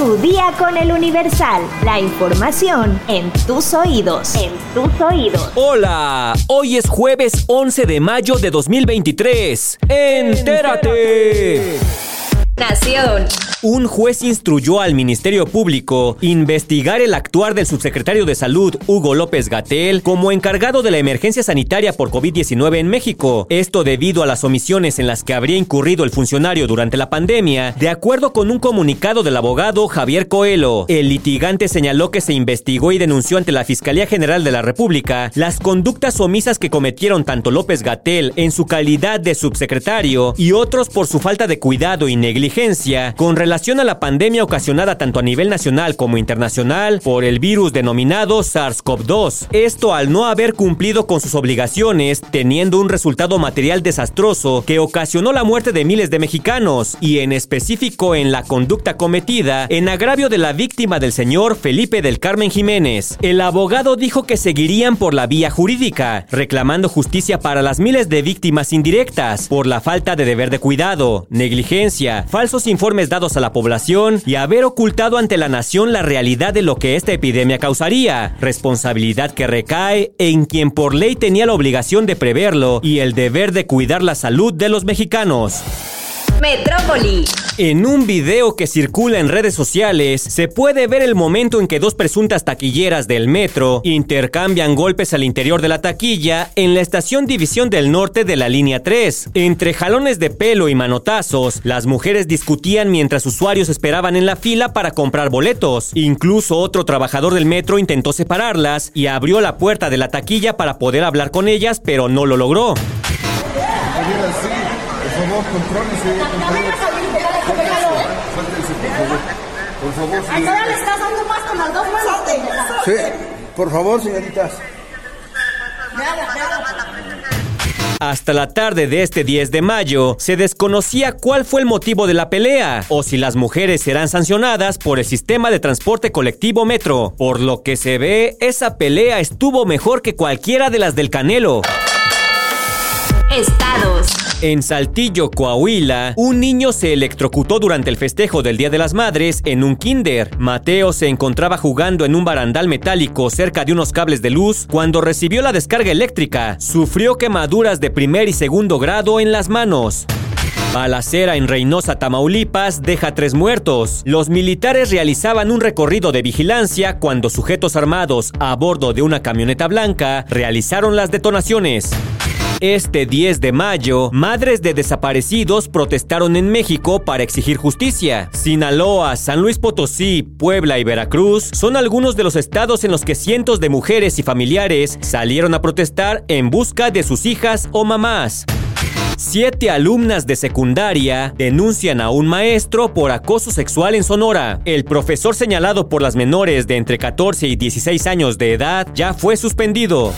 Tu día con el Universal. La información en tus oídos. En tus oídos. Hola, hoy es jueves 11 de mayo de 2023. Entérate. Nación. Un juez instruyó al Ministerio Público investigar el actuar del subsecretario de Salud, Hugo López Gatel, como encargado de la emergencia sanitaria por COVID-19 en México. Esto debido a las omisiones en las que habría incurrido el funcionario durante la pandemia, de acuerdo con un comunicado del abogado Javier Coelho. El litigante señaló que se investigó y denunció ante la Fiscalía General de la República las conductas omisas que cometieron tanto López Gatel en su calidad de subsecretario y otros por su falta de cuidado y negligencia con relación relación a la pandemia ocasionada tanto a nivel nacional como internacional por el virus denominado SARS-CoV-2. Esto al no haber cumplido con sus obligaciones, teniendo un resultado material desastroso que ocasionó la muerte de miles de mexicanos y en específico en la conducta cometida en agravio de la víctima del señor Felipe del Carmen Jiménez. El abogado dijo que seguirían por la vía jurídica, reclamando justicia para las miles de víctimas indirectas por la falta de deber de cuidado, negligencia, falsos informes dados a la población y haber ocultado ante la nación la realidad de lo que esta epidemia causaría, responsabilidad que recae en quien por ley tenía la obligación de preverlo y el deber de cuidar la salud de los mexicanos. Metrópoli. En un video que circula en redes sociales, se puede ver el momento en que dos presuntas taquilleras del metro intercambian golpes al interior de la taquilla en la estación División del Norte de la línea 3. Entre jalones de pelo y manotazos, las mujeres discutían mientras usuarios esperaban en la fila para comprar boletos. Incluso otro trabajador del metro intentó separarlas y abrió la puerta de la taquilla para poder hablar con ellas, pero no lo logró. Por favor, Por favor, señorita. le estás dando más con las dos manos. Sí, por favor, señoritas. Hasta la tarde de este 10 de mayo, se desconocía cuál fue el motivo de la pelea o si las mujeres serán sancionadas por el sistema de transporte colectivo Metro. Por lo que se ve, esa pelea estuvo mejor que cualquiera de las del Canelo. Estados. En Saltillo, Coahuila, un niño se electrocutó durante el festejo del Día de las Madres en un kinder. Mateo se encontraba jugando en un barandal metálico cerca de unos cables de luz cuando recibió la descarga eléctrica. Sufrió quemaduras de primer y segundo grado en las manos. Balacera en Reynosa, Tamaulipas, deja tres muertos. Los militares realizaban un recorrido de vigilancia cuando sujetos armados a bordo de una camioneta blanca realizaron las detonaciones. Este 10 de mayo, madres de desaparecidos protestaron en México para exigir justicia. Sinaloa, San Luis Potosí, Puebla y Veracruz son algunos de los estados en los que cientos de mujeres y familiares salieron a protestar en busca de sus hijas o mamás. Siete alumnas de secundaria denuncian a un maestro por acoso sexual en Sonora. El profesor señalado por las menores de entre 14 y 16 años de edad ya fue suspendido.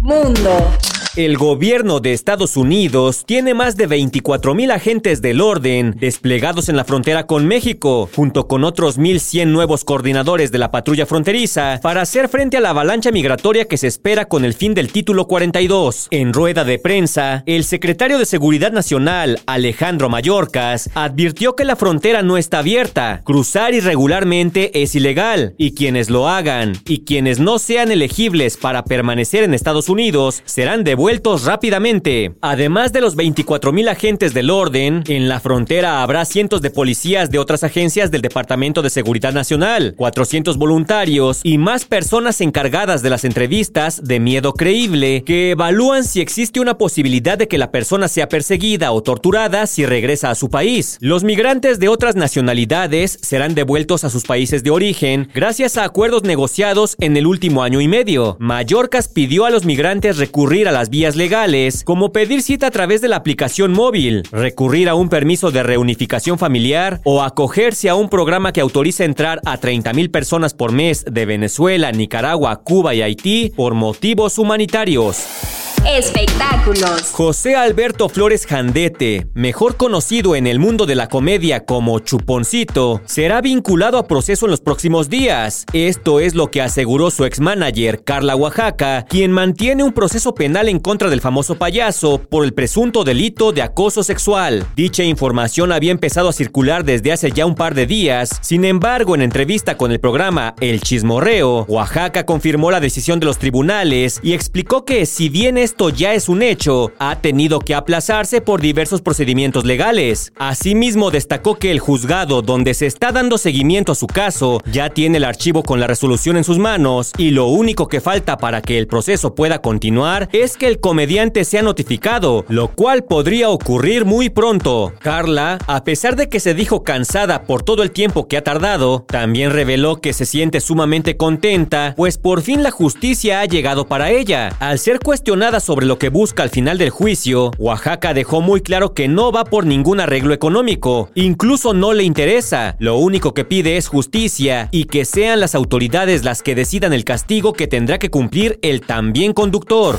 Mundo. El gobierno de Estados Unidos tiene más de 24 mil agentes del orden desplegados en la frontera con México, junto con otros 1.100 nuevos coordinadores de la patrulla fronteriza, para hacer frente a la avalancha migratoria que se espera con el fin del título 42. En rueda de prensa, el secretario de Seguridad Nacional, Alejandro Mayorkas, advirtió que la frontera no está abierta, cruzar irregularmente es ilegal, y quienes lo hagan y quienes no sean elegibles para permanecer en Estados Unidos serán devueltos rápidamente. Además de los 24.000 agentes del orden, en la frontera habrá cientos de policías de otras agencias del Departamento de Seguridad Nacional, 400 voluntarios y más personas encargadas de las entrevistas de miedo creíble que evalúan si existe una posibilidad de que la persona sea perseguida o torturada si regresa a su país. Los migrantes de otras nacionalidades serán devueltos a sus países de origen gracias a acuerdos negociados en el último año y medio. Mallorcas pidió a los migrantes recurrir a las vías legales, como pedir cita a través de la aplicación móvil, recurrir a un permiso de reunificación familiar o acogerse a un programa que autoriza entrar a 30.000 personas por mes de Venezuela, Nicaragua, Cuba y Haití por motivos humanitarios. Espectáculos. José Alberto Flores Jandete, mejor conocido en el mundo de la comedia como Chuponcito, será vinculado a proceso en los próximos días. Esto es lo que aseguró su ex-manager, Carla Oaxaca, quien mantiene un proceso penal en contra del famoso payaso por el presunto delito de acoso sexual. Dicha información había empezado a circular desde hace ya un par de días, sin embargo, en entrevista con el programa El Chismorreo, Oaxaca confirmó la decisión de los tribunales y explicó que si bien esto ya es un hecho, ha tenido que aplazarse por diversos procedimientos legales. Asimismo, destacó que el juzgado donde se está dando seguimiento a su caso ya tiene el archivo con la resolución en sus manos y lo único que falta para que el proceso pueda continuar es que el comediante sea notificado, lo cual podría ocurrir muy pronto. Carla, a pesar de que se dijo cansada por todo el tiempo que ha tardado, también reveló que se siente sumamente contenta, pues por fin la justicia ha llegado para ella. Al ser cuestionada sobre lo que busca al final del juicio, Oaxaca dejó muy claro que no va por ningún arreglo económico, incluso no le interesa. Lo único que pide es justicia y que sean las autoridades las que decidan el castigo que tendrá que cumplir el también conductor.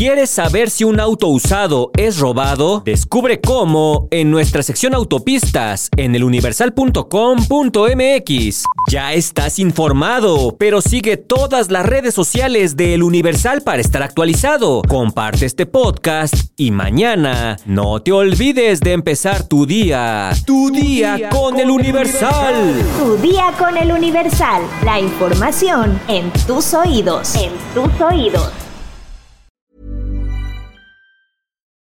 ¿Quieres saber si un auto usado es robado? Descubre cómo en nuestra sección autopistas en eluniversal.com.mx. Ya estás informado, pero sigue todas las redes sociales de El Universal para estar actualizado. Comparte este podcast y mañana no te olvides de empezar tu día. Tu, día, con, El Universal. Tu día con el Universal. La información en tus oídos. En tus oídos.